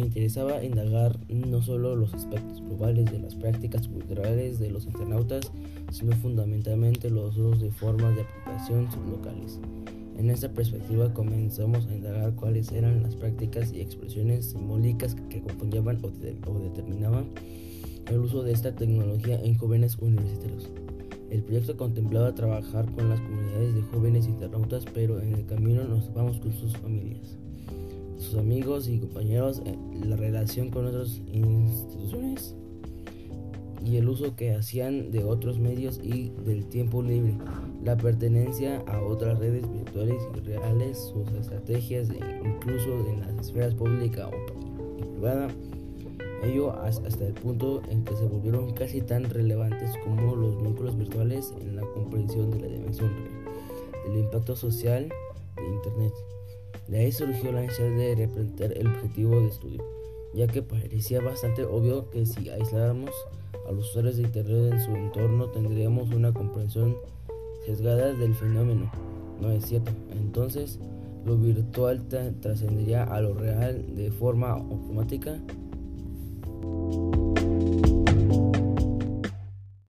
interesaba indagar no solo los aspectos globales de las prácticas culturales de los internautas, sino fundamentalmente los dos de formas de aplicación sublocales. En esta perspectiva comenzamos a indagar cuáles eran las prácticas y expresiones simbólicas que acompañaban o, o determinaban el uso de esta tecnología en jóvenes universitarios. El proyecto contemplaba trabajar con las comunidades de jóvenes internautas, pero en el camino nos vamos con sus familias, sus amigos y compañeros, eh, la relación con otras instituciones y el uso que hacían de otros medios y del tiempo libre, la pertenencia a otras redes virtuales y reales, sus estrategias, incluso en las esferas pública y privada ello hasta el punto en que se volvieron casi tan relevantes como los vínculos virtuales en la comprensión de la dimensión real, del impacto social de Internet. De ahí surgió la necesidad de replantear el objetivo de estudio, ya que parecía bastante obvio que si aisláramos a los usuarios de Internet en su entorno tendríamos una comprensión sesgada del fenómeno. No es cierto. Entonces, lo virtual trascendería a lo real de forma automática.